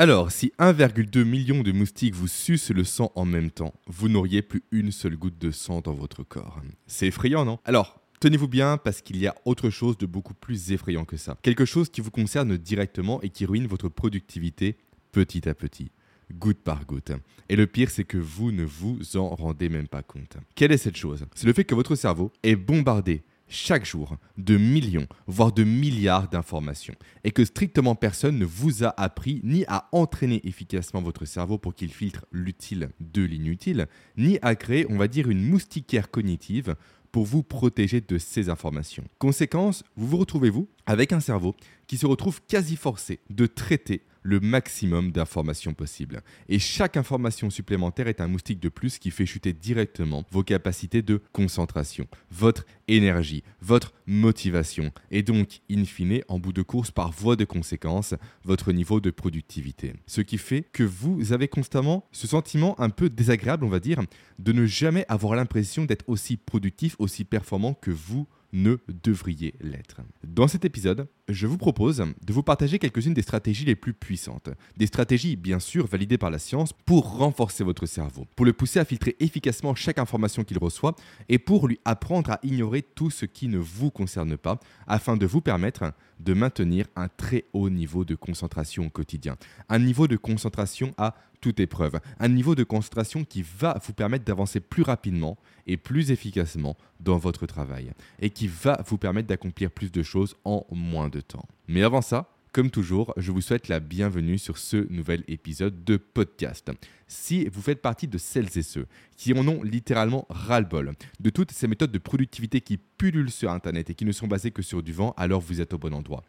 Alors, si 1,2 million de moustiques vous sucent le sang en même temps, vous n'auriez plus une seule goutte de sang dans votre corps. C'est effrayant, non? Alors, Tenez-vous bien parce qu'il y a autre chose de beaucoup plus effrayant que ça. Quelque chose qui vous concerne directement et qui ruine votre productivité petit à petit, goutte par goutte. Et le pire, c'est que vous ne vous en rendez même pas compte. Quelle est cette chose? C'est le fait que votre cerveau est bombardé chaque jour de millions, voire de milliards d'informations, et que strictement personne ne vous a appris ni à entraîner efficacement votre cerveau pour qu'il filtre l'utile de l'inutile, ni à créer, on va dire, une moustiquaire cognitive pour vous protéger de ces informations. Conséquence, vous vous retrouvez, vous, avec un cerveau qui se retrouve quasi forcé de traiter le maximum d'informations possibles. Et chaque information supplémentaire est un moustique de plus qui fait chuter directement vos capacités de concentration, votre énergie, votre motivation, et donc, in fine, en bout de course, par voie de conséquence, votre niveau de productivité. Ce qui fait que vous avez constamment ce sentiment un peu désagréable, on va dire, de ne jamais avoir l'impression d'être aussi productif, aussi performant que vous ne devriez l'être. Dans cet épisode, je vous propose de vous partager quelques-unes des stratégies les plus puissantes. Des stratégies bien sûr validées par la science pour renforcer votre cerveau, pour le pousser à filtrer efficacement chaque information qu'il reçoit et pour lui apprendre à ignorer tout ce qui ne vous concerne pas afin de vous permettre de maintenir un très haut niveau de concentration au quotidien. Un niveau de concentration à toute épreuve. Un niveau de concentration qui va vous permettre d'avancer plus rapidement et plus efficacement dans votre travail. Et qui va vous permettre d'accomplir plus de choses en moins de temps. Mais avant ça, comme toujours, je vous souhaite la bienvenue sur ce nouvel épisode de podcast. Si vous faites partie de celles et ceux qui en ont littéralement ras-le-bol de toutes ces méthodes de productivité qui pullulent sur Internet et qui ne sont basées que sur du vent, alors vous êtes au bon endroit.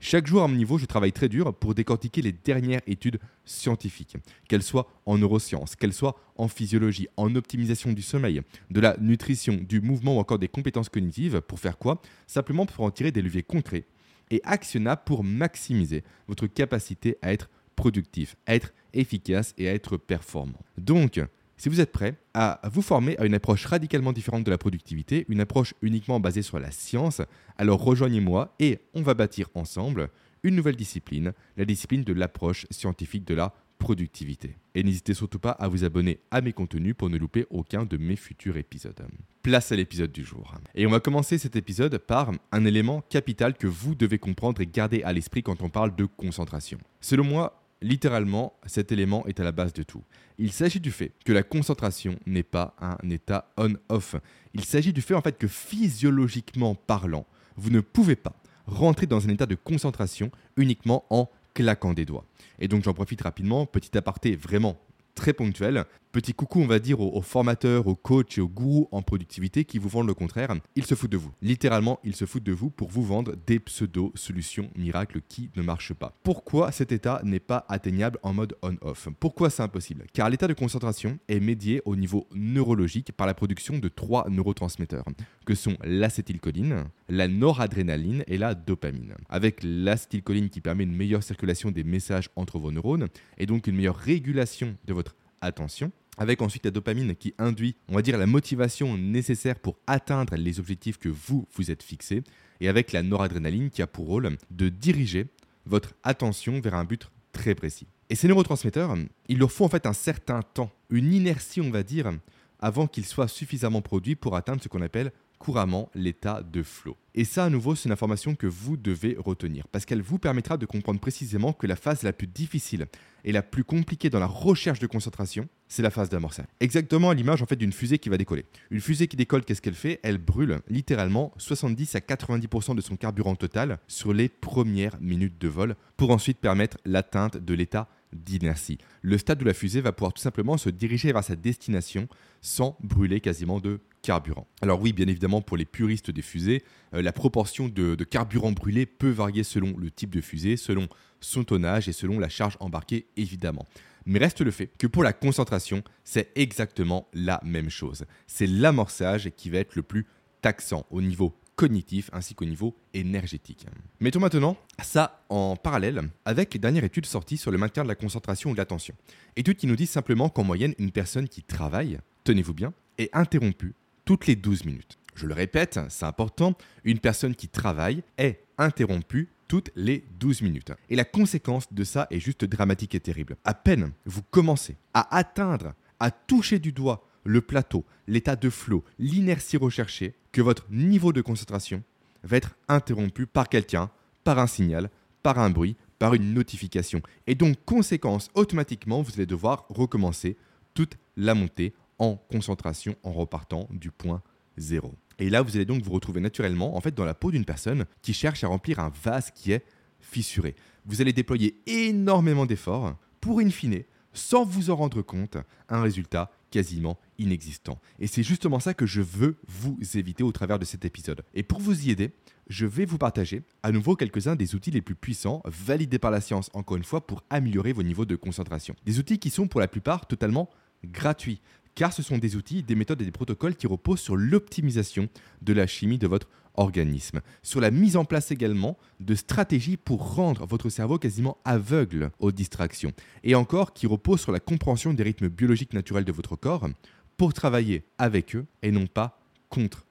Chaque jour à mon niveau, je travaille très dur pour décortiquer les dernières études scientifiques, qu'elles soient en neurosciences, qu'elles soient en physiologie, en optimisation du sommeil, de la nutrition, du mouvement ou encore des compétences cognitives. Pour faire quoi? Simplement pour en tirer des leviers concrets et actionnables pour maximiser votre capacité à être productif, à être efficace et à être performant. Donc, si vous êtes prêt à vous former à une approche radicalement différente de la productivité, une approche uniquement basée sur la science, alors rejoignez-moi et on va bâtir ensemble une nouvelle discipline, la discipline de l'approche scientifique de la productivité. Et n'hésitez surtout pas à vous abonner à mes contenus pour ne louper aucun de mes futurs épisodes. Place à l'épisode du jour. Et on va commencer cet épisode par un élément capital que vous devez comprendre et garder à l'esprit quand on parle de concentration. Selon moi, Littéralement, cet élément est à la base de tout. Il s'agit du fait que la concentration n'est pas un état on-off. Il s'agit du fait en fait que physiologiquement parlant, vous ne pouvez pas rentrer dans un état de concentration uniquement en claquant des doigts. Et donc j'en profite rapidement, petit aparté vraiment très ponctuel. Petit coucou, on va dire, aux, formateurs, aux coachs et aux gourous en productivité qui vous vendent le contraire. Ils se foutent de vous. Littéralement, ils se foutent de vous pour vous vendre des pseudo-solutions miracles qui ne marchent pas. Pourquoi cet état n'est pas atteignable en mode on-off? Pourquoi c'est impossible? Car l'état de concentration est médié au niveau neurologique par la production de trois neurotransmetteurs, que sont l'acétylcholine, la noradrénaline et la dopamine. Avec l'acétylcholine qui permet une meilleure circulation des messages entre vos neurones et donc une meilleure régulation de votre attention, avec ensuite la dopamine qui induit, on va dire, la motivation nécessaire pour atteindre les objectifs que vous vous êtes fixés, et avec la noradrénaline qui a pour rôle de diriger votre attention vers un but très précis. Et ces neurotransmetteurs, il leur faut en fait un certain temps, une inertie, on va dire, avant qu'ils soient suffisamment produits pour atteindre ce qu'on appelle couramment l'état de flow. Et ça, à nouveau, c'est une information que vous devez retenir, parce qu'elle vous permettra de comprendre précisément que la phase la plus difficile et la plus compliquée dans la recherche de concentration, c'est la phase d'amorçage. Exactement à l'image en fait d'une fusée qui va décoller. Une fusée qui décolle, qu'est-ce qu'elle fait? Elle brûle littéralement 70 à 90% de son carburant total sur les premières minutes de vol, pour ensuite permettre l'atteinte de l'état d'inertie. Le stade où la fusée va pouvoir tout simplement se diriger vers sa destination sans brûler quasiment de carburant. Alors oui, bien évidemment, pour les puristes des fusées, euh, la proportion de, de, carburant brûlé peut varier selon le type de fusée, selon son tonnage et selon la charge embarquée, évidemment. Mais reste le fait que pour la concentration, c'est exactement la même chose. C'est l'amorçage qui va être le plus taxant au niveau cognitif ainsi qu'au niveau énergétique. Mettons maintenant ça en parallèle avec les dernières études sorties sur le maintien de la concentration ou de l'attention. Études qui nous disent simplement qu'en moyenne, une personne qui travaille, tenez-vous bien, est interrompue toutes les 12 minutes. Je le répète, c'est important, une personne qui travaille est interrompue toutes les 12 minutes. Et la conséquence de ça est juste dramatique et terrible. À peine vous commencez à atteindre, à toucher du doigt le plateau, l'état de flot, l'inertie recherchée, que votre niveau de concentration va être interrompu par quelqu'un, par un signal, par un bruit, par une notification. Et donc, conséquence, automatiquement, vous allez devoir recommencer toute la montée en concentration en repartant du point zéro. Et là, vous allez donc vous retrouver naturellement en fait dans la peau d'une personne qui cherche à remplir un vase qui est fissuré. Vous allez déployer énormément d'efforts pour in fine, sans vous en rendre compte, un résultat quasiment inexistant. Et c'est justement ça que je veux vous éviter au travers de cet épisode. Et pour vous y aider, je vais vous partager à nouveau quelques-uns des outils les plus puissants, validés par la science encore une fois, pour améliorer vos niveaux de concentration. Des outils qui sont pour la plupart totalement gratuits, car ce sont des outils, des méthodes et des protocoles qui reposent sur l'optimisation de la chimie de votre organisme, sur la mise en place également de stratégies pour rendre votre cerveau quasiment aveugle aux distractions, et encore qui reposent sur la compréhension des rythmes biologiques naturels de votre corps pour travailler avec eux et non pas contre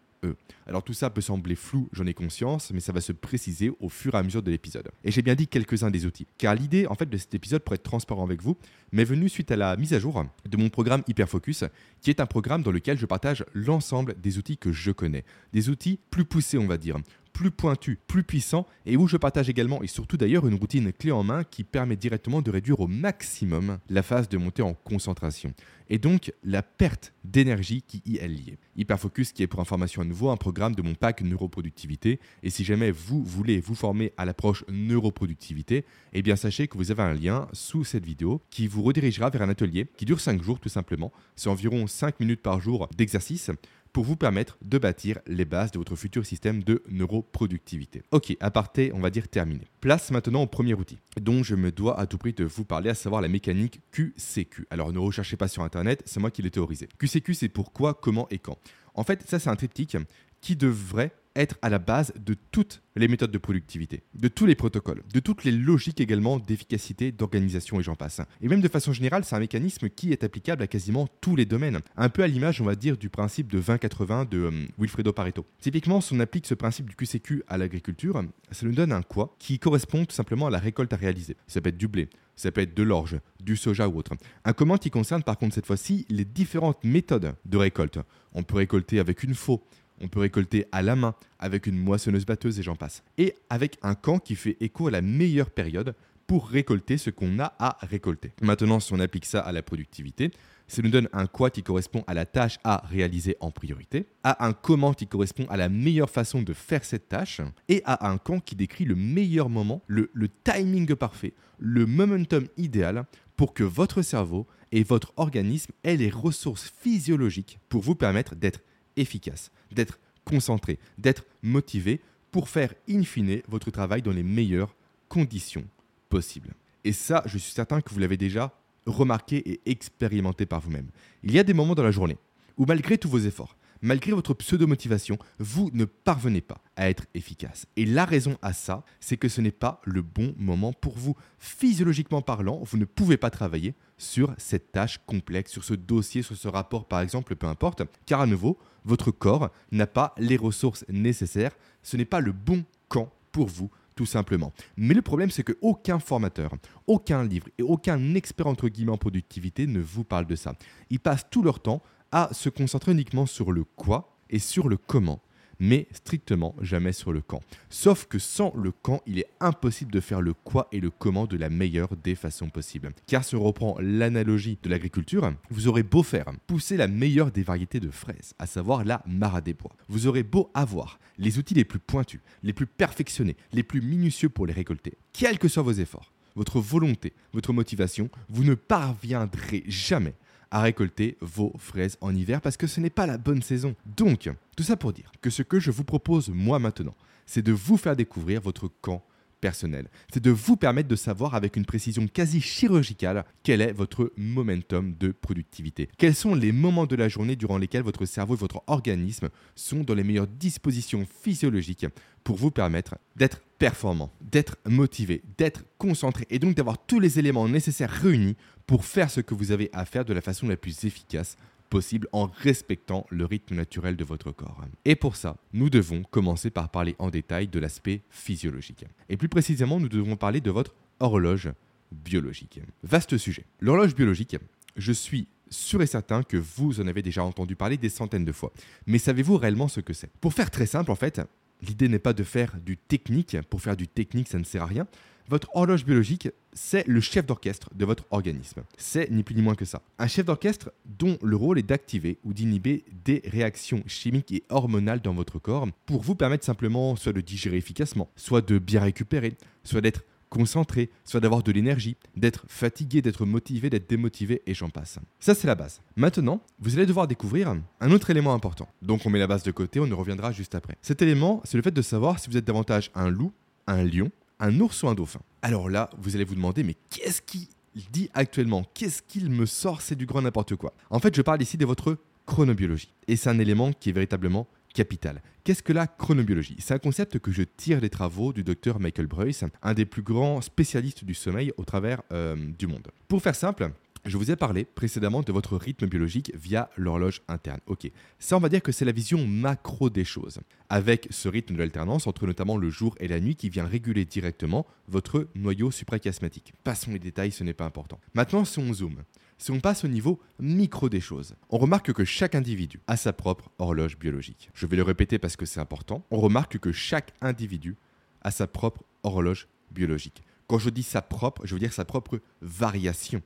alors tout ça peut sembler flou, j'en ai conscience, mais ça va se préciser au fur et à mesure de l'épisode. Et j'ai bien dit quelques-uns des outils, car l'idée en fait de cet épisode pour être transparent avec vous m'est venue suite à la mise à jour de mon programme Hyperfocus, qui est un programme dans lequel je partage l'ensemble des outils que je connais, des outils plus poussés on va dire, plus pointu, plus puissant et où je partage également et surtout d'ailleurs une routine clé en main qui permet directement de réduire au maximum la phase de montée en concentration et donc la perte d'énergie qui y est liée. Hyperfocus qui est pour information à nouveau un programme de mon pack neuroproductivité et si jamais vous voulez vous former à l'approche neuroproductivité, eh bien sachez que vous avez un lien sous cette vidéo qui vous redirigera vers un atelier qui dure 5 jours tout simplement. C'est environ 5 minutes par jour d'exercice pour vous permettre de bâtir les bases de votre futur système de neuroproductivité. Ok, aparté, on va dire terminé. Place maintenant au premier outil dont je me dois à tout prix de vous parler, à savoir la mécanique QCQ. Alors ne recherchez pas sur Internet, c'est moi qui l'ai théorisé. QCQ, c'est pourquoi, comment et quand. En fait, ça c'est un triptyque qui devrait être à la base de toutes les méthodes de productivité, de tous les protocoles, de toutes les logiques également d'efficacité, d'organisation et j'en passe. Et même de façon générale, c'est un mécanisme qui est applicable à quasiment tous les domaines, un peu à l'image, on va dire, du principe de 20-80 de euh, Wilfredo Pareto. Typiquement, si on applique ce principe du QCQ à l'agriculture, ça nous donne un quoi qui correspond tout simplement à la récolte à réaliser. Ça peut être du blé, ça peut être de l'orge, du soja ou autre. Un comment qui concerne par contre cette fois-ci les différentes méthodes de récolte. On peut récolter avec une faux, on peut récolter à la main avec une moissonneuse batteuse et j'en passe. Et avec un camp qui fait écho à la meilleure période pour récolter ce qu'on a à récolter. Maintenant, si on applique ça à la productivité, ça nous donne un quoi qui correspond à la tâche à réaliser en priorité, à un comment qui correspond à la meilleure façon de faire cette tâche, et à un quand qui décrit le meilleur moment, le, le timing parfait, le momentum idéal pour que votre cerveau et votre organisme aient les ressources physiologiques pour vous permettre d'être efficace, d'être concentré, d'être motivé pour faire in fine votre travail dans les meilleures conditions possibles. Et ça, je suis certain que vous l'avez déjà remarqué et expérimenté par vous-même. Il y a des moments dans la journée où malgré tous vos efforts, malgré votre pseudo-motivation, vous ne parvenez pas à être efficace. Et la raison à ça, c'est que ce n'est pas le bon moment pour vous. Physiologiquement parlant, vous ne pouvez pas travailler sur cette tâche complexe, sur ce dossier, sur ce rapport par exemple, peu importe, car à nouveau, votre corps n'a pas les ressources nécessaires, ce n'est pas le bon camp pour vous tout simplement. Mais le problème, c'est qu'aucun formateur, aucun livre et aucun expert entre guillemets en productivité ne vous parle de ça. Ils passent tout leur temps à se concentrer uniquement sur le quoi et sur le comment, mais strictement jamais sur le quand. Sauf que sans le quand, il est impossible de faire le quoi et le comment de la meilleure des façons possibles. Car si on reprend l'analogie de l'agriculture, vous aurez beau faire pousser la meilleure des variétés de fraises, à savoir la Mara des bois. Vous aurez beau avoir les outils les plus pointus, les plus perfectionnés, les plus minutieux pour les récolter, quels que soient vos efforts votre volonté, votre motivation, vous ne parviendrez jamais à récolter vos fraises en hiver parce que ce n'est pas la bonne saison. Donc, tout ça pour dire que ce que je vous propose moi maintenant, c'est de vous faire découvrir votre camp personnel. C'est de vous permettre de savoir avec une précision quasi chirurgicale quel est votre momentum de productivité. Quels sont les moments de la journée durant lesquels votre cerveau et votre organisme sont dans les meilleures dispositions physiologiques pour vous permettre d'être performant, d'être motivé, d'être concentré et donc d'avoir tous les éléments nécessaires réunis pour faire ce que vous avez à faire de la façon la plus efficace possible en respectant le rythme naturel de votre corps. Et pour ça, nous devons commencer par parler en détail de l'aspect physiologique. Et plus précisément, nous devons parler de votre horloge biologique. Vaste sujet. L'horloge biologique, je suis sûr et certain que vous en avez déjà entendu parler des centaines de fois. Mais savez-vous réellement ce que c'est? Pour faire très simple, en fait, l'idée n'est pas de faire du technique. Pour faire du technique, ça ne sert à rien. Votre horloge biologique, c'est le chef d'orchestre de votre organisme. C'est ni plus ni moins que ça. Un chef d'orchestre dont le rôle est d'activer ou d'inhiber des réactions chimiques et hormonales dans votre corps pour vous permettre simplement soit de digérer efficacement, soit de bien récupérer, soit d'être concentré, soit d'avoir de l'énergie, d'être fatigué, d'être motivé, d'être démotivé, et j'en passe. Ça, c'est la base. Maintenant, vous allez devoir découvrir un autre élément important. Donc, on met la base de côté, on y reviendra juste après. Cet élément, c'est le fait de savoir si vous êtes davantage un loup, un lion, un ours ou un dauphin. Alors là, vous allez vous demander, mais qu'est-ce qui dit actuellement? Qu'est-ce qu'il me sort? C'est du grand n'importe quoi. En fait, je parle ici de votre chronobiologie. Et c'est un élément qui est véritablement capital. Qu'est-ce que la chronobiologie? C'est un concept que je tire des travaux du docteur Michael Bruce, un des plus grands spécialistes du sommeil au travers euh, du monde. Pour faire simple, je vous ai parlé précédemment de votre rythme biologique via l'horloge interne. Ok, ça on va dire que c'est la vision macro des choses, avec ce rythme de l'alternance entre notamment le jour et la nuit qui vient réguler directement votre noyau suprachiasmatique. Passons les détails, ce n'est pas important. Maintenant, si on zoome, si on passe au niveau micro des choses, on remarque que chaque individu a sa propre horloge biologique. Je vais le répéter parce que c'est important. On remarque que chaque individu a sa propre horloge biologique. Quand je dis sa propre, je veux dire sa propre variation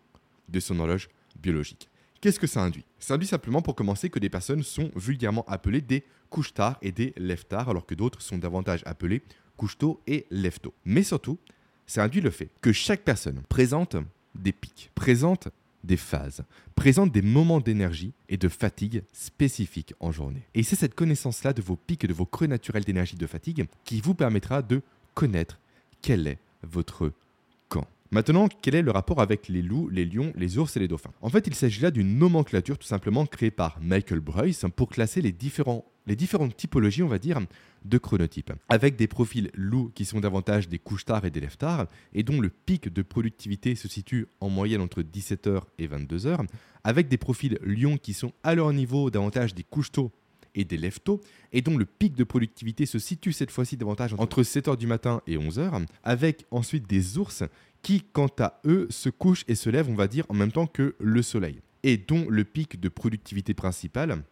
de son horloge biologique. Qu'est-ce que ça induit? Ça induit simplement pour commencer que des personnes sont vulgairement appelées des couche-tard et des lève-tard, alors que d'autres sont davantage appelées couche-tôt et lève-tôt. Mais surtout, ça induit le fait que chaque personne présente des pics, présente des phases, présentent des moments d'énergie et de fatigue spécifiques en journée. Et c'est cette connaissance-là de vos pics et de vos creux naturels d'énergie de fatigue qui vous permettra de connaître quel est votre. Maintenant, quel est le rapport avec les loups, les lions, les ours et les dauphins? En fait, il s'agit là d'une nomenclature tout simplement créée par Michael Bruce pour classer les, différents, différentes typologies, on va dire, de chronotypes, avec des profils loups qui sont davantage des couches tard et des lève tard, et dont le pic de productivité se situe en moyenne entre 17h et 22h, avec des profils lions qui sont à leur niveau davantage des couches tôt et des tôt, et dont le pic de productivité se situe cette fois-ci davantage entre 7h du matin et 11h, avec ensuite des ours qui, quant à eux, se couchent et se lèvent, on va dire, en même temps que le soleil, et dont le pic de productivité principal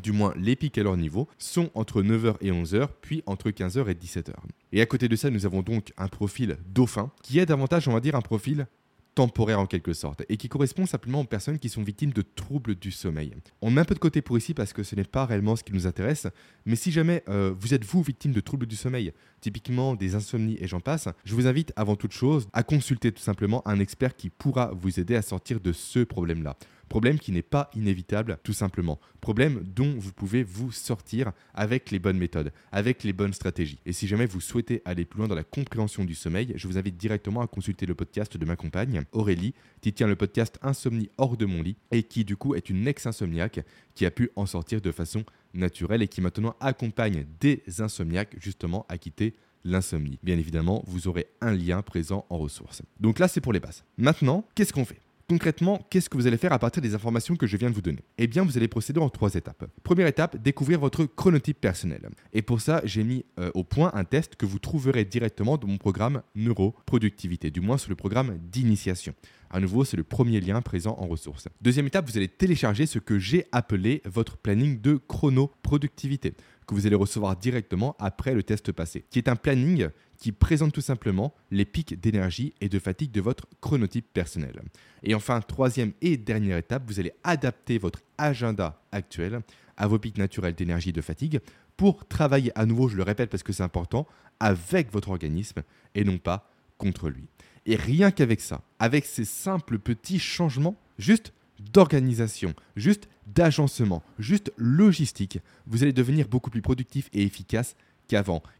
du moins les pics à leur niveau, sont entre 9h et 11h, puis entre 15h et 17h. Et à côté de ça, nous avons donc un profil dauphin, qui est davantage, on va dire, un profil temporaire en quelque sorte, et qui correspond simplement aux personnes qui sont victimes de troubles du sommeil. On met un peu de côté pour ici parce que ce n'est pas réellement ce qui nous intéresse, mais si jamais euh, vous êtes vous victime de troubles du sommeil, typiquement des insomnies et j'en passe, je vous invite avant toute chose à consulter tout simplement un expert qui pourra vous aider à sortir de ce problème-là. Problème qui n'est pas inévitable, tout simplement. Problème dont vous pouvez vous sortir avec les bonnes méthodes, avec les bonnes stratégies. Et si jamais vous souhaitez aller plus loin dans la compréhension du sommeil, je vous invite directement à consulter le podcast de ma compagne, Aurélie, qui tient le podcast Insomnie hors de mon lit et qui du coup est une ex-insomniaque qui a pu en sortir de façon naturelle et qui maintenant accompagne des insomniaques justement à quitter l'insomnie. Bien évidemment, vous aurez un lien présent en ressources. Donc là, c'est pour les bases. Maintenant, qu'est-ce qu'on fait? Concrètement, qu'est-ce que vous allez faire à partir des informations que je viens de vous donner? Eh bien, vous allez procéder en trois étapes. Première étape, découvrir votre chronotype personnel. Et pour ça, j'ai mis euh, au point un test que vous trouverez directement dans mon programme Neuroproductivité, du moins sur le programme d'initiation. À nouveau, c'est le premier lien présent en ressources. Deuxième étape, vous allez télécharger ce que j'ai appelé votre planning de chronoproductivité, que vous allez recevoir directement après le test passé, qui est un planning qui présente tout simplement les pics d'énergie et de fatigue de votre chronotype personnel. Et enfin, troisième et dernière étape, vous allez adapter votre agenda actuel à vos pics naturels d'énergie et de fatigue pour travailler à nouveau, je le répète parce que c'est important, avec votre organisme et non pas contre lui. Et rien qu'avec ça, avec ces simples petits changements, juste d'organisation, juste d'agencement, juste logistique, vous allez devenir beaucoup plus productif et efficace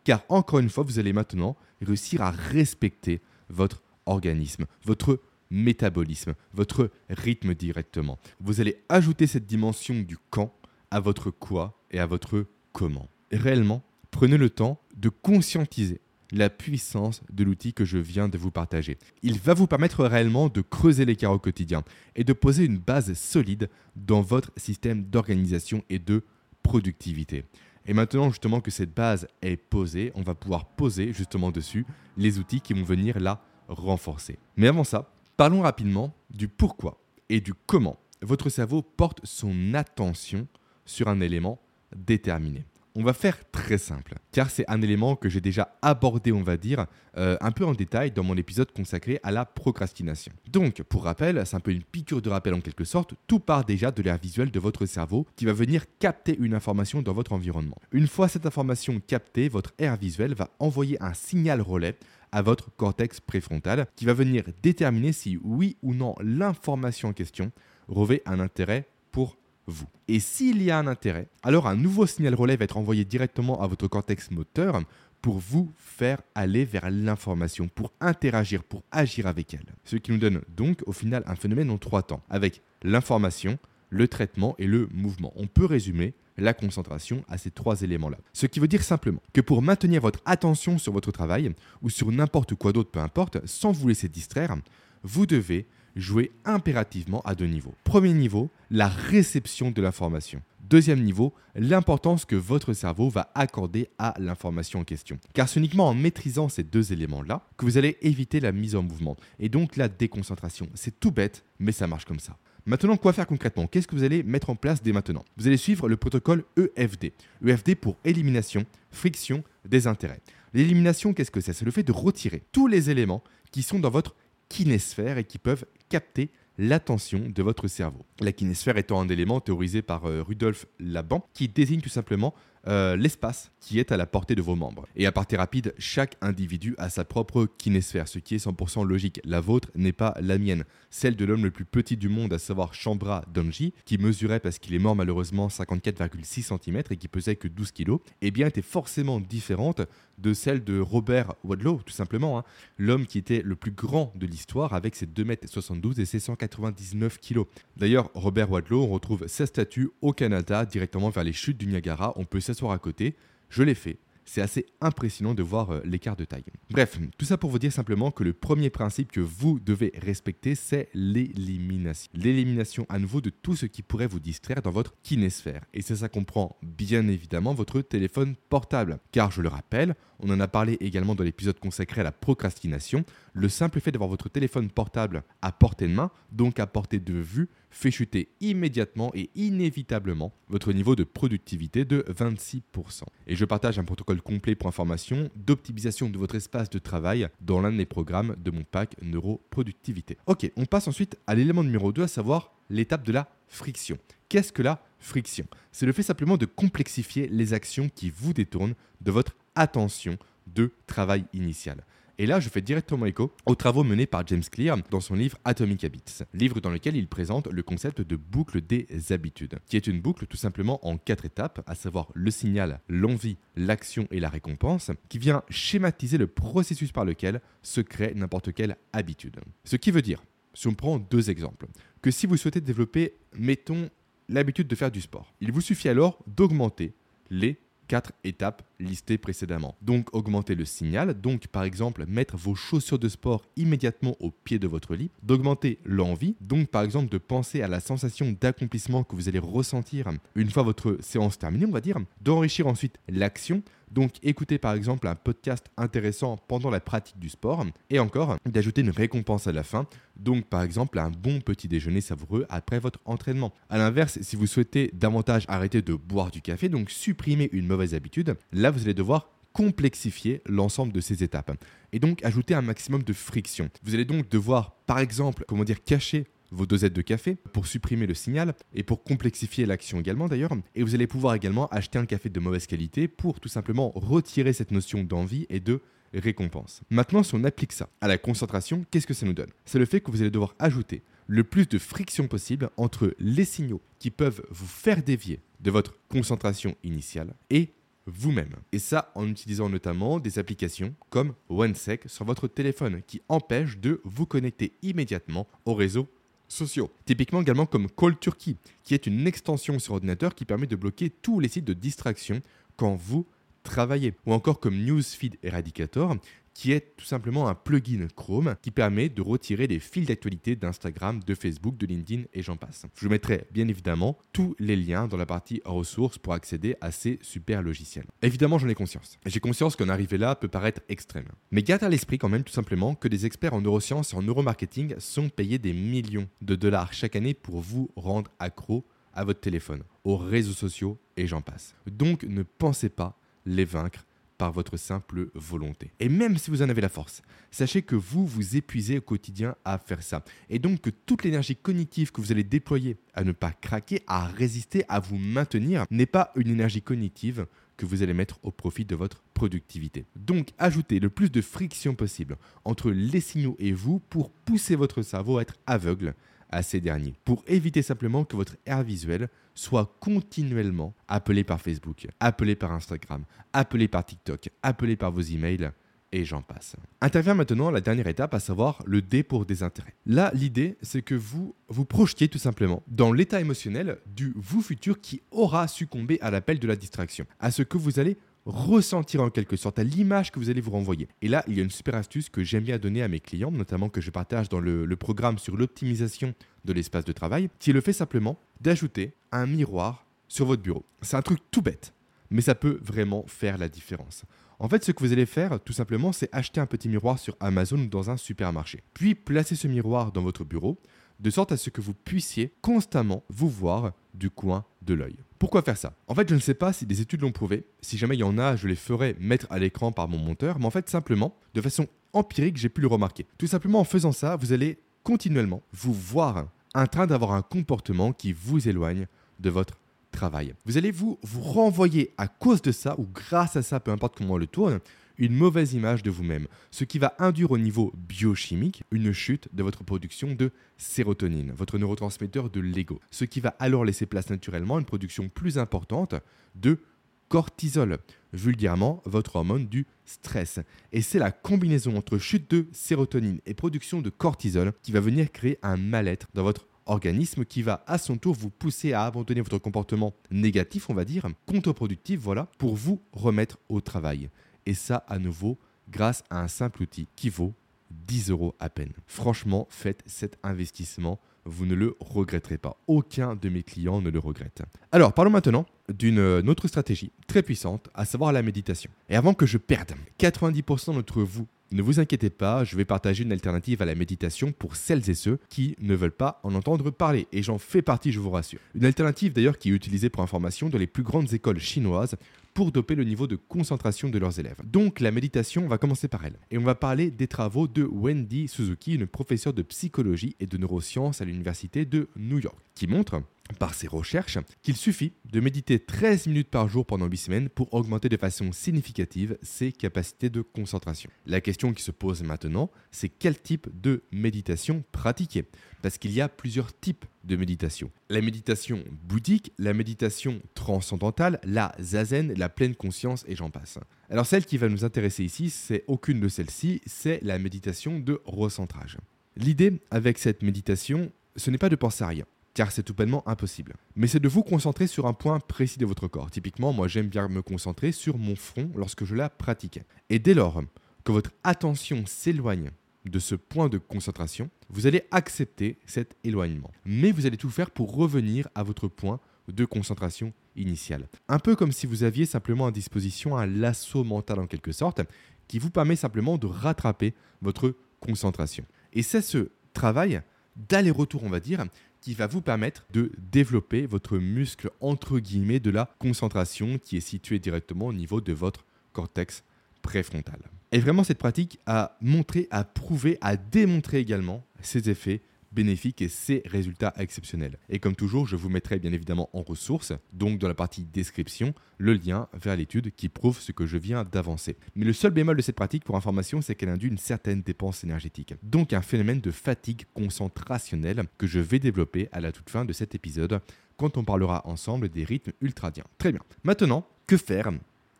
Car encore une fois, vous allez maintenant réussir à respecter votre organisme, votre métabolisme, votre rythme directement. Vous allez ajouter cette dimension du quand à votre quoi et à votre comment. réellement, prenez le temps de conscientiser la puissance de l'outil que je viens de vous partager. Il va vous permettre réellement de creuser l'écart au quotidien et de poser une base solide dans votre système d'organisation et de productivité. Et maintenant justement que cette base est posée, on va pouvoir poser justement dessus les outils qui vont venir la renforcer. Mais avant ça, parlons rapidement du pourquoi et du comment votre cerveau porte son attention sur un élément déterminé. On va faire très simple, car c'est un élément que j'ai déjà abordé, on va dire, euh, un peu en détail dans mon épisode consacré à la procrastination. Donc, pour rappel, c'est un peu une piqûre de rappel en quelque sorte, tout part déjà de l'air visuel de votre cerveau qui va venir capter une information dans votre environnement. Une fois cette information captée, votre air visuel va envoyer un signal relais à votre cortex préfrontal qui va venir déterminer si oui ou non l'information en question revêt un intérêt pour vous. Et s'il y a un intérêt, alors un nouveau signal relais va être envoyé directement à votre cortex moteur pour vous faire aller vers l'information, pour interagir, pour agir avec elle. Ce qui nous donne donc au final un phénomène en trois temps, avec l'information, le traitement et le mouvement. On peut résumer la concentration à ces trois éléments-là. Ce qui veut dire simplement que pour maintenir votre attention sur votre travail ou sur n'importe quoi d'autre, peu importe, sans vous laisser distraire, vous devez jouer impérativement à deux niveaux. Premier niveau, la réception de l'information. Deuxième niveau, l'importance que votre cerveau va accorder à l'information en question. Car c'est uniquement en maîtrisant ces deux éléments-là que vous allez éviter la mise en mouvement et donc la déconcentration. C'est tout bête, mais ça marche comme ça. Maintenant, quoi faire concrètement? Qu'est-ce que vous allez mettre en place dès maintenant? Vous allez suivre le protocole EFD. EFD pour élimination, friction, désintérêt. L'élimination, qu'est-ce que c'est? C'est le fait de retirer tous les éléments qui sont dans votre kinésphère et qui peuvent capter l'attention de votre cerveau. La kinésphère étant un élément théorisé par euh, Rudolf Laban qui désigne tout simplement euh, l'espace qui est à la portée de vos membres. Et à partir rapide, chaque individu a sa propre kinésphère, ce qui est 100% logique. La vôtre n'est pas la mienne. Celle de l'homme le plus petit du monde, à savoir Chambra Donji, qui mesurait, parce qu'il est mort malheureusement, 54,6 cm et qui pesait que 12 kg, eh bien était forcément différente de celle de Robert Wadlow, tout simplement. Hein. L'homme qui était le plus grand de l'histoire avec ses 2,72 m et ses 199 kg. D'ailleurs, Robert Wadlow, on retrouve sa statue au Canada, directement vers les chutes du Niagara. On peut s'asseoir à côté. Je l'ai fait c'est assez impressionnant de voir euh, l'écart de taille. Bref, tout ça pour vous dire simplement que le premier principe que vous devez respecter, c'est l'élimination. L'élimination à nouveau de tout ce qui pourrait vous distraire dans votre kinésphère. Et ça, ça comprend bien évidemment votre téléphone portable. Car je le rappelle, on en a parlé également dans l'épisode consacré à la procrastination, le simple fait d'avoir votre téléphone portable à portée de main, donc à portée de vue, fait chuter immédiatement et inévitablement votre niveau de productivité de 26%. Et je partage un protocole complet pour information d'optimisation de votre espace de travail dans l'un des programmes de mon pack Neuroproductivité. Ok, on passe ensuite à l'élément numéro 2, à savoir l'étape de la friction. Qu'est-ce que la friction? C'est le fait simplement de complexifier les actions qui vous détournent de votre attention de travail initial. Et là, je fais directement écho aux travaux menés par James Clear dans son livre Atomic Habits, livre dans lequel il présente le concept de boucle des habitudes, qui est une boucle tout simplement en quatre étapes, à savoir le signal, l'envie, l'action et la récompense, qui vient schématiser le processus par lequel se crée n'importe quelle habitude. Ce qui veut dire, si on prend deux exemples, que si vous souhaitez développer, mettons, l'habitude de faire du sport, il vous suffit alors d'augmenter les quatre étapes listées précédemment. Donc augmenter le signal, donc par exemple mettre vos chaussures de sport immédiatement au pied de votre lit, d'augmenter l'envie, donc par exemple de penser à la sensation d'accomplissement que vous allez ressentir une fois votre séance terminée, on va dire, d'enrichir ensuite l'action, donc écouter par exemple un podcast intéressant pendant la pratique du sport et encore d'ajouter une récompense à la fin, donc par exemple un bon petit déjeuner savoureux après votre entraînement. A l'inverse, si vous souhaitez davantage arrêter de boire du café, donc supprimer une mauvaise habitude, là vous allez devoir complexifier l'ensemble de ces étapes et donc ajouter un maximum de friction. Vous allez donc devoir par exemple, comment dire, cacher vos dosettes de café pour supprimer le signal et pour complexifier l'action également d'ailleurs. Et vous allez pouvoir également acheter un café de mauvaise qualité pour tout simplement retirer cette notion d'envie et de récompense. Maintenant, si on applique ça à la concentration, qu'est-ce que ça nous donne? C'est le fait que vous allez devoir ajouter le plus de friction possible entre les signaux qui peuvent vous faire dévier de votre concentration initiale et vous-même. Et ça en utilisant notamment des applications comme OneSec sur votre téléphone qui empêchent de vous connecter immédiatement au réseau sociaux. Typiquement également comme Call Turkey, qui est une extension sur ordinateur qui permet de bloquer tous les sites de distraction quand vous travailler. Ou encore comme Newsfeed Eradicator, qui est tout simplement un plugin Chrome qui permet de retirer les fils d'actualité d'Instagram, de Facebook, de LinkedIn et j'en passe. Je vous mettrai bien évidemment tous les liens dans la partie ressources pour accéder à ces super logiciels. Évidemment, j'en ai conscience. J'ai conscience qu'en arriver là peut paraître extrême. Mais garde à l'esprit quand même tout simplement que des experts en neurosciences et en neuromarketing sont payés des millions de dollars chaque année pour vous rendre accro à votre téléphone, aux réseaux sociaux et j'en passe. Donc ne pensez pas les vaincre par votre simple volonté. Et même si vous en avez la force, sachez que vous vous épuisez au quotidien à faire ça. Et donc que toute l'énergie cognitive que vous allez déployer à ne pas craquer, à résister, à vous maintenir, n'est pas une énergie cognitive que vous allez mettre au profit de votre productivité. Donc ajoutez le plus de friction possible entre les signaux et vous pour pousser votre cerveau à être aveugle à ces derniers, pour éviter simplement que votre air visuel soit continuellement appelé par Facebook, appelé par Instagram, appelé par TikTok, appelé par vos emails, et j'en passe. Intervient maintenant la dernière étape, à savoir le dé pour désintérêt. Là, l'idée, c'est que vous vous projetiez tout simplement dans l'état émotionnel du vous futur qui aura succombé à l'appel de la distraction, à ce que vous allez ressentir en quelque sorte à l'image que vous allez vous renvoyer. Et là, il y a une super astuce que j'aime bien donner à mes clients, notamment que je partage dans le, programme sur l'optimisation de l'espace de travail, qui est le fait simplement d'ajouter un miroir sur votre bureau. C'est un truc tout bête, mais ça peut vraiment faire la différence. En fait, ce que vous allez faire, tout simplement, c'est acheter un petit miroir sur Amazon ou dans un supermarché. Puis placer ce miroir dans votre bureau, de sorte à ce que vous puissiez constamment vous voir du coin de l'œil. Pourquoi faire ça? En fait, je ne sais pas si des études l'ont prouvé. Si jamais il y en a, je les ferai mettre à l'écran par mon monteur. Mais en fait, simplement, de façon empirique, j'ai pu le remarquer. Tout simplement, en faisant ça, vous allez continuellement vous voir en train d'avoir un comportement qui vous éloigne de votre travail. Vous allez vous, vous renvoyer à cause de ça, ou grâce à ça, peu importe comment on le tourne, une mauvaise image de vous-même, ce qui va induire au niveau biochimique une chute de votre production de sérotonine, votre neurotransmetteur de l'ego, ce qui va alors laisser place naturellement à une production plus importante de cortisol, vulgairement votre hormone du stress. Et c'est la combinaison entre chute de sérotonine et production de cortisol qui va venir créer un mal-être dans votre organisme qui va à son tour vous pousser à abandonner votre comportement négatif, on va dire, contre-productif, voilà, pour vous remettre au travail. Et ça, à nouveau, grâce à un simple outil qui vaut 10 euros à peine. Franchement, faites cet investissement, vous ne le regretterez pas. Aucun de mes clients ne le regrette. Alors, parlons maintenant d'une autre stratégie très puissante, à savoir la méditation. Et avant que je perde 90% d'entre vous ne vous inquiétez pas, je vais partager une alternative à la méditation pour celles et ceux qui ne veulent pas en entendre parler. Et j'en fais partie, je vous rassure. Une alternative d'ailleurs qui est utilisée pour information dans les plus grandes écoles chinoises pour doper le niveau de concentration de leurs élèves. Donc la méditation, on va commencer par elle. Et on va parler des travaux de Wendy Suzuki, une professeure de psychologie et de neurosciences à l'université de New York, qui montre par ses recherches qu'il suffit de méditer 13 minutes par jour pendant 8 semaines pour augmenter de façon significative ses capacités de concentration. La question qui se pose maintenant, c'est quel type de méditation pratiquer? Parce qu'il y a plusieurs types de méditation. La méditation bouddhique, la méditation transcendantale, la zazen, la pleine conscience et j'en passe. Alors celle qui va nous intéresser ici, c'est aucune de celles-ci, c'est la méditation de recentrage. L'idée avec cette méditation, ce n'est pas de penser à rien car c'est tout bonnement impossible. Mais c'est de vous concentrer sur un point précis de votre corps. Typiquement, moi j'aime bien me concentrer sur mon front lorsque je la pratiquais. Et dès lors que votre attention s'éloigne de ce point de concentration, vous allez accepter cet éloignement. Mais vous allez tout faire pour revenir à votre point de concentration initial. Un peu comme si vous aviez simplement à disposition un lasso mental en quelque sorte, qui vous permet simplement de rattraper votre concentration. Et c'est ce travail d'aller-retour, on va dire, qui va vous permettre de développer votre muscle entre guillemets de la concentration qui est situé directement au niveau de votre cortex préfrontal. Et vraiment, cette pratique a montré, a prouvé, a démontré également ses effets bénéfique et ses résultats exceptionnels. Et comme toujours, je vous mettrai bien évidemment en ressources, donc dans la partie description, le lien vers l'étude qui prouve ce que je viens d'avancer. Mais le seul bémol de cette pratique pour information, c'est qu'elle induit une certaine dépense énergétique. Donc un phénomène de fatigue concentrationnelle que je vais développer à la toute fin de cet épisode quand on parlera ensemble des rythmes ultradiens. Très bien. Maintenant, que faire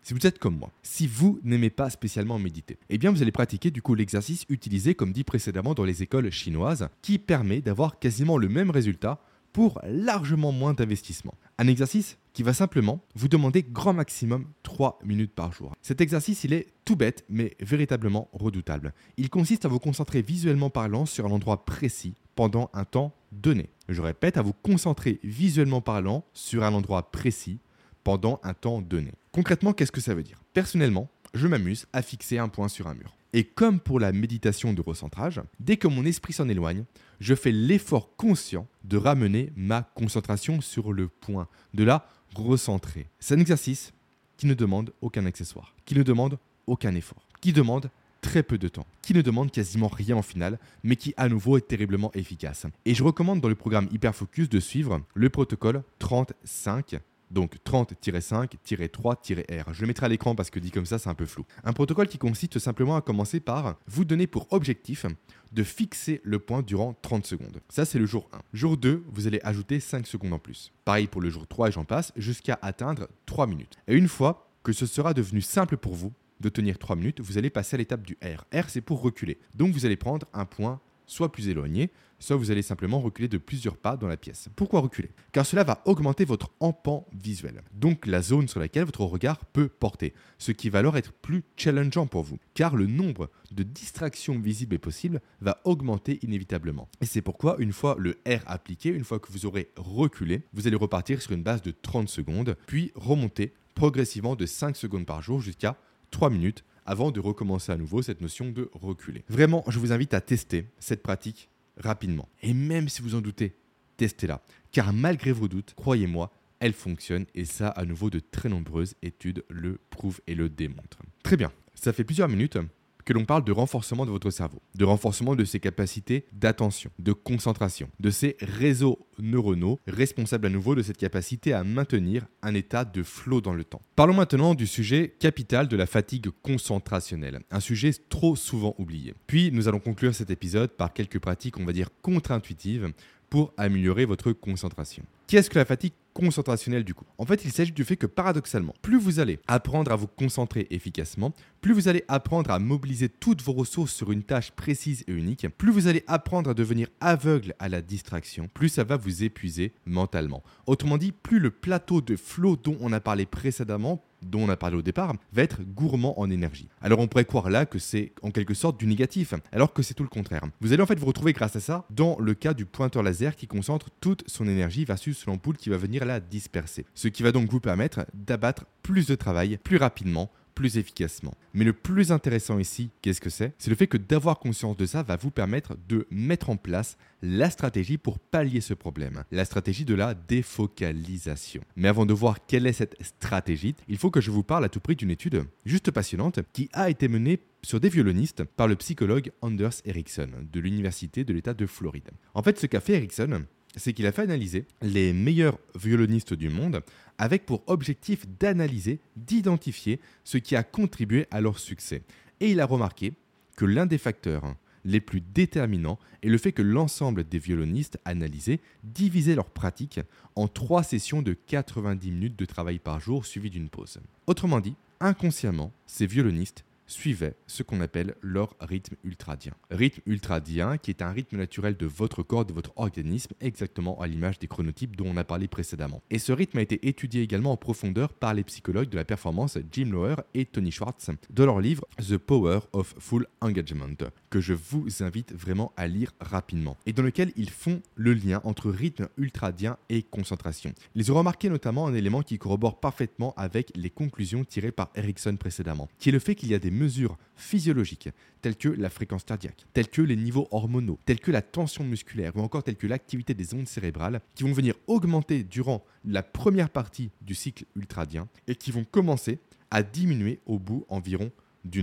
si vous êtes comme moi, si vous n'aimez pas spécialement méditer, eh bien vous allez pratiquer du coup l'exercice utilisé comme dit précédemment dans les écoles chinoises qui permet d'avoir quasiment le même résultat pour largement moins d'investissement. Un exercice qui va simplement vous demander grand maximum 3 minutes par jour. Cet exercice, il est tout bête, mais véritablement redoutable. Il consiste à vous concentrer visuellement parlant sur un endroit précis pendant un temps donné. Je répète, à vous concentrer visuellement parlant sur un endroit précis pendant un temps donné. Concrètement, qu'est-ce que ça veut dire? Personnellement, je m'amuse à fixer un point sur un mur. Et comme pour la méditation de recentrage, dès que mon esprit s'en éloigne, je fais l'effort conscient de ramener ma concentration sur le point, de la recentrer. C'est un exercice qui ne demande aucun accessoire, qui ne demande aucun effort, qui demande très peu de temps, qui ne demande quasiment rien en final, mais qui à nouveau est terriblement efficace. Et je recommande dans le programme Hyperfocus de suivre le protocole 35 donc 30-5-3-R. Je le mettrai à l'écran parce que dit comme ça, c'est un peu flou. Un protocole qui consiste simplement à commencer par vous donner pour objectif de fixer le point durant 30 secondes. Ça, c'est le jour 1. Jour 2, vous allez ajouter 5 secondes en plus. Pareil pour le jour 3 et j'en passe, jusqu'à atteindre 3 minutes. Et une fois que ce sera devenu simple pour vous de tenir 3 minutes, vous allez passer à l'étape du R. R, c'est pour reculer. Donc, vous allez prendre un point soit plus éloigné, soit vous allez simplement reculer de plusieurs pas dans la pièce. Pourquoi reculer? Car cela va augmenter votre empan visuel, donc la zone sur laquelle votre regard peut porter, ce qui va alors être plus challengeant pour vous, car le nombre de distractions visibles et possibles va augmenter inévitablement. Et c'est pourquoi une fois le R appliqué, une fois que vous aurez reculé, vous allez repartir sur une base de 30 secondes, puis remonter progressivement de 5 secondes par jour jusqu'à 3 minutes avant de recommencer à nouveau cette notion de reculer. Vraiment, je vous invite à tester cette pratique rapidement. Et même si vous en doutez, testez-la. Car malgré vos doutes, croyez-moi, elle fonctionne et ça, à nouveau, de très nombreuses études le prouvent et le démontrent. Très bien, ça fait plusieurs minutes que l'on parle de renforcement de votre cerveau, de renforcement de ses capacités d'attention, de concentration, de ses réseaux neuronaux responsables à nouveau de cette capacité à maintenir un état de flot dans le temps. Parlons maintenant du sujet capital de la fatigue concentrationnelle, un sujet trop souvent oublié. Puis nous allons conclure cet épisode par quelques pratiques, on va dire contre-intuitives, pour améliorer votre concentration. Qu'est-ce que la fatigue concentrationnelle du coup En fait, il s'agit du fait que paradoxalement, plus vous allez apprendre à vous concentrer efficacement, plus vous allez apprendre à mobiliser toutes vos ressources sur une tâche précise et unique, plus vous allez apprendre à devenir aveugle à la distraction, plus ça va vous épuiser mentalement. Autrement dit, plus le plateau de flot dont on a parlé précédemment dont on a parlé au départ, va être gourmand en énergie. Alors on pourrait croire là que c'est en quelque sorte du négatif, alors que c'est tout le contraire. Vous allez en fait vous retrouver grâce à ça dans le cas du pointeur laser qui concentre toute son énergie versus l'ampoule qui va venir la disperser. Ce qui va donc vous permettre d'abattre plus de travail plus rapidement efficacement. Mais le plus intéressant ici, qu'est-ce que c'est? C'est le fait que d'avoir conscience de ça va vous permettre de mettre en place la stratégie pour pallier ce problème, la stratégie de la défocalisation. Mais avant de voir quelle est cette stratégie, il faut que je vous parle à tout prix d'une étude juste passionnante qui a été menée sur des violonistes par le psychologue Anders Ericsson de l'Université de l'État de Floride. En fait, ce qu'a fait Ericsson, c'est qu'il a fait analyser les meilleurs violonistes du monde avec pour objectif d'analyser, d'identifier ce qui a contribué à leur succès. Et il a remarqué que l'un des facteurs les plus déterminants est le fait que l'ensemble des violonistes analysés divisaient leur pratique en trois sessions de 90 minutes de travail par jour suivies d'une pause. Autrement dit, inconsciemment, ces violonistes suivaient ce qu'on appelle leur rythme ultradien. Rythme ultradien qui est un rythme naturel de votre corps, de votre organisme, exactement à l'image des chronotypes dont on a parlé précédemment. Et ce rythme a été étudié également en profondeur par les psychologues de la performance Jim Lower et Tony Schwartz dans leur livre The Power of Full Engagement, que je vous invite vraiment à lire rapidement, et dans lequel ils font le lien entre rythme ultradien et concentration. Ils ont remarqué notamment un élément qui corrobore parfaitement avec les conclusions tirées par Erickson précédemment, qui est le fait qu'il y a des mesures physiologiques telles que la fréquence cardiaque, telles que les niveaux hormonaux, telles que la tension musculaire ou encore telles que l'activité des ondes cérébrales qui vont venir augmenter durant la première partie du cycle ultradien et qui vont commencer à diminuer au bout environ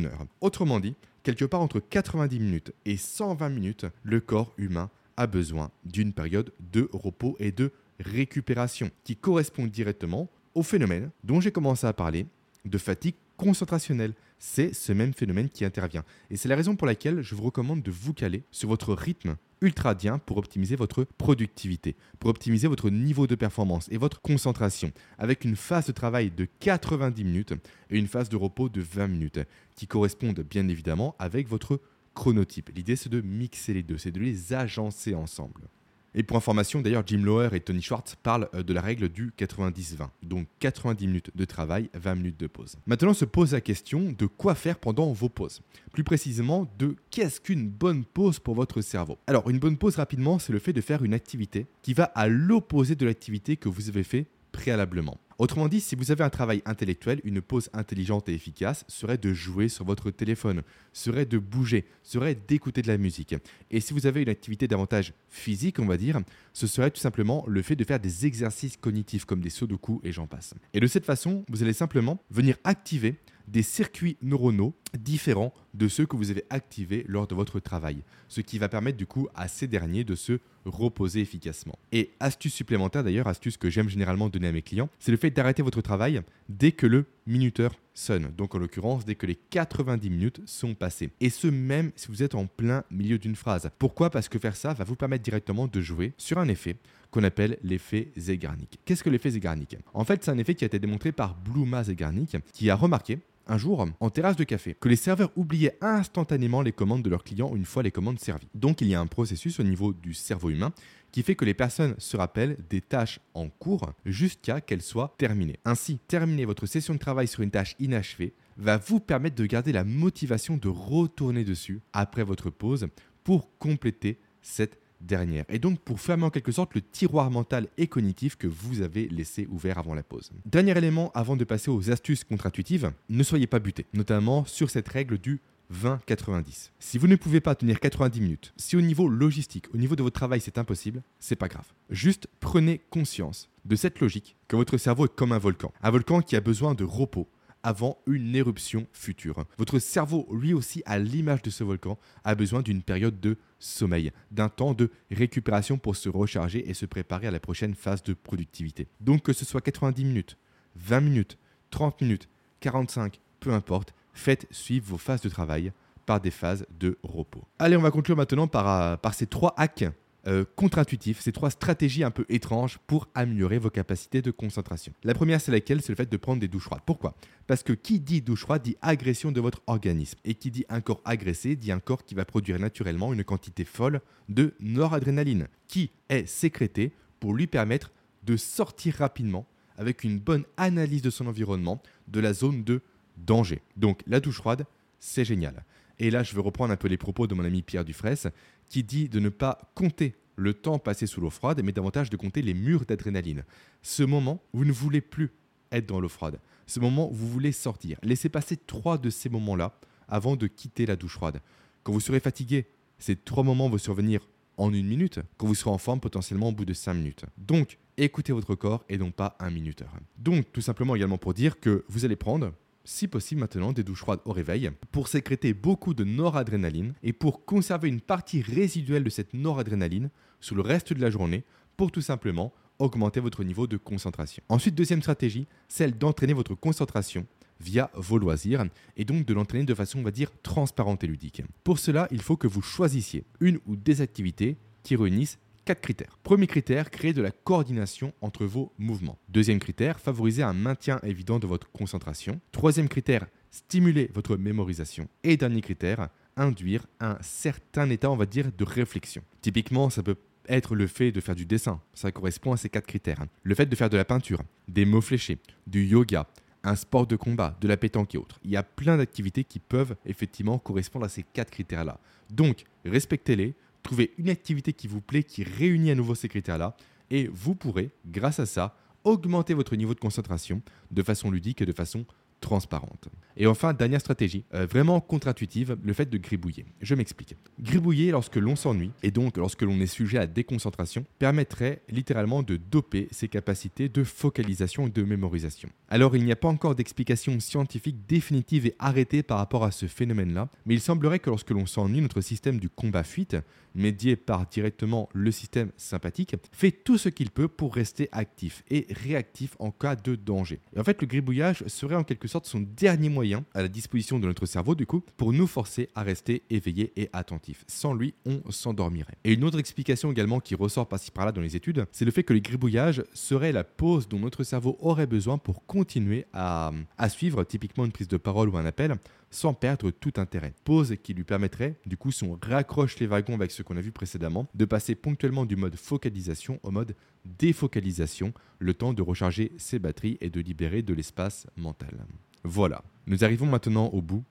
heure. Autrement dit, quelque part entre 90 minutes et 120 minutes, le corps humain a besoin d'une période de repos et de récupération qui correspond directement au phénomène dont j'ai commencé à parler de fatigue concentrationnelle c'est ce même phénomène qui intervient. Et c'est la raison pour laquelle je vous recommande de vous caler sur votre rythme ultradien pour optimiser votre productivité, pour optimiser votre niveau de performance et votre concentration, avec une phase de travail de 90 minutes et une phase de repos de 20 minutes, qui correspondent bien évidemment avec votre chronotype. L'idée c'est de mixer les deux, c'est de les agencer ensemble. Et pour information, d'ailleurs, Jim Lower et Tony Schwartz parlent euh, de la règle du 90-20. Donc 90 minutes de travail, 20 minutes de pause. Maintenant se pose la question de quoi faire pendant vos pauses. Plus précisément, de qu'est-ce qu'une bonne pause pour votre cerveau? Alors, une bonne pause rapidement, c'est le fait de faire une activité qui va à l'opposé de l'activité que vous avez fait préalablement. Autrement dit, si vous avez un travail intellectuel, une pause intelligente et efficace serait de jouer sur votre téléphone, serait de bouger, serait d'écouter de la musique. Et si vous avez une activité davantage physique, on va dire, ce serait tout simplement le fait de faire des exercices cognitifs comme des sauts de et j'en passe. Et de cette façon, vous allez simplement venir activer des circuits neuronaux différents de ceux que vous avez activés lors de votre travail, ce qui va permettre du coup à ces derniers de se reposer efficacement. Et astuce supplémentaire d'ailleurs, astuce que j'aime généralement donner à mes clients, c'est le fait d'arrêter votre travail dès que le minuteur sonne, donc en l'occurrence dès que les 90 minutes sont passées. Et ce même si vous êtes en plein milieu d'une phrase. Pourquoi? Parce que faire ça va vous permettre directement de jouer sur un effet qu'on appelle l'effet Zeigarnik. Qu'est-ce que l'effet Zeigarnik En fait, c'est un effet qui a été démontré par Bluma Zeigarnik, qui a remarqué un jour en terrasse de café que les serveurs oubliaient instantanément les commandes de leurs clients une fois les commandes servies. Donc il y a un processus au niveau du cerveau humain qui fait que les personnes se rappellent des tâches en cours jusqu'à qu'elles soient terminées. Ainsi, terminer votre session de travail sur une tâche inachevée va vous permettre de garder la motivation de retourner dessus après votre pause pour compléter cette dernière. Et donc pour fermer en quelque sorte le tiroir mental et cognitif que vous avez laissé ouvert avant la pause. Dernier élément avant de passer aux astuces contre-intuitives, ne soyez pas buté, notamment sur cette règle du 20-90. Si vous ne pouvez pas tenir 90 minutes, si au niveau logistique, au niveau de votre travail c'est impossible, c'est pas grave. Juste prenez conscience de cette logique que votre cerveau est comme un volcan. Un volcan qui a besoin de repos, avant une éruption future. Votre cerveau, lui aussi, à l'image de ce volcan, a besoin d'une période de sommeil, d'un temps de récupération pour se recharger et se préparer à la prochaine phase de productivité. Donc que ce soit 90 minutes, 20 minutes, 30 minutes, 45, peu importe, faites suivre vos phases de travail par des phases de repos. Allez, on va conclure maintenant par, euh, ces trois hacks euh, contre-intuitifs, ces trois stratégies un peu étranges pour améliorer vos capacités de concentration. La première, c'est laquelle? C'est le fait de prendre des douches froides. Pourquoi? Parce que qui dit douche froide dit agression de votre organisme. Et qui dit un corps agressé dit un corps qui va produire naturellement une quantité folle de noradrénaline, qui est sécrétée pour lui permettre de sortir rapidement avec une bonne analyse de son environnement de la zone de danger. Donc la douche froide, c'est génial. Et là, je veux reprendre un peu les propos de mon ami Pierre Dufresne, qui dit de ne pas compter le temps passé sous l'eau froide, mais davantage de compter les murs d'adrénaline. Ce moment, vous ne voulez plus être dans l'eau froide. Ce moment, vous voulez sortir. Laissez passer trois de ces moments-là avant de quitter la douche froide. Quand vous serez fatigué, ces trois moments vont survenir en une minute, quand vous serez en forme potentiellement au bout de cinq minutes. Donc, écoutez votre corps et non pas un minuteur. Donc, tout simplement également pour dire que vous allez prendre si possible maintenant des douches froides au réveil, pour sécréter beaucoup de noradrénaline et pour conserver une partie résiduelle de cette noradrénaline sous le reste de la journée pour tout simplement augmenter votre niveau de concentration. Ensuite, deuxième stratégie, celle d'entraîner votre concentration via vos loisirs et donc de l'entraîner de façon, on va dire, transparente et ludique. Pour cela, il faut que vous choisissiez une ou des activités qui réunissent quatre critères. Premier critère, créer de la coordination entre vos mouvements. Deuxième critère, favoriser un maintien évident de votre concentration. Troisième critère, stimuler votre mémorisation. Et dernier critère, induire un certain état, on va dire, de réflexion. Typiquement, ça peut être le fait de faire du dessin, ça correspond à ces quatre critères. Le fait de faire de la peinture, des mots fléchés, du yoga, un sport de combat, de la pétanque et autres. Il y a plein d'activités qui peuvent effectivement correspondre à ces quatre critères-là. Donc, respectez-les, Trouvez une activité qui vous plaît, qui réunit à nouveau ces critères-là, et vous pourrez, grâce à ça, augmenter votre niveau de concentration de façon ludique et de façon transparente. Et enfin, dernière stratégie, euh, vraiment contre-intuitive, le fait de gribouiller. Je m'explique. Gribouiller lorsque l'on s'ennuie, et donc lorsque l'on est sujet à déconcentration, permettrait littéralement de doper ses capacités de focalisation et de mémorisation. Alors il n'y a pas encore d'explication scientifique définitive et arrêtée par rapport à ce phénomène-là, mais il semblerait que lorsque l'on s'ennuie, notre système du combat-fuite, médié par directement le système sympathique, fait tout ce qu'il peut pour rester actif et réactif en cas de danger. Et en fait, le gribouillage serait en quelque sorte son dernier moyen à la disposition de notre cerveau, du coup, pour nous forcer à rester éveillés et attentifs. Sans lui, on s'endormirait. Et une autre explication également qui ressort par-ci par-là dans les études, c'est le fait que le gribouillage serait la pause dont notre cerveau aurait besoin pour continuer à, à suivre typiquement une prise de parole ou un appel sans perdre tout intérêt. Pause qui lui permettrait, du coup, si on raccroche les wagons avec ce qu'on a vu précédemment, de passer ponctuellement du mode focalisation au mode défocalisation, le temps de recharger ses batteries et de libérer de l'espace mental. Voilà, nous arrivons maintenant au bout,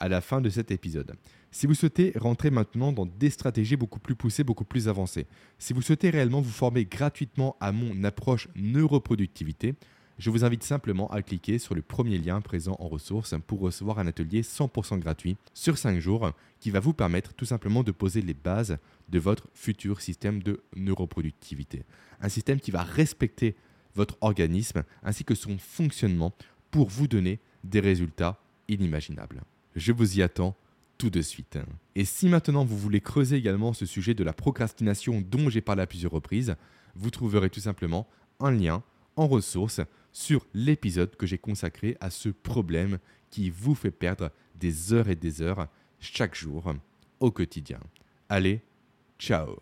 à la fin de cet épisode. Si vous souhaitez rentrer maintenant dans des stratégies beaucoup plus poussées, beaucoup plus avancées, si vous souhaitez réellement vous former gratuitement à mon approche neuroproductivité, je vous invite simplement à cliquer sur le premier lien présent en ressources pour recevoir un atelier 100% gratuit sur 5 jours qui va vous permettre tout simplement de poser les bases de votre futur système de neuroproductivité. Un système qui va respecter votre organisme ainsi que son fonctionnement pour vous donner des résultats inimaginables. Je vous y attends tout de suite. Et si maintenant vous voulez creuser également ce sujet de la procrastination dont j'ai parlé à plusieurs reprises, vous trouverez tout simplement un lien en ressources sur l'épisode que j'ai consacré à ce problème qui vous fait perdre des heures et des heures chaque jour au quotidien. Allez, ciao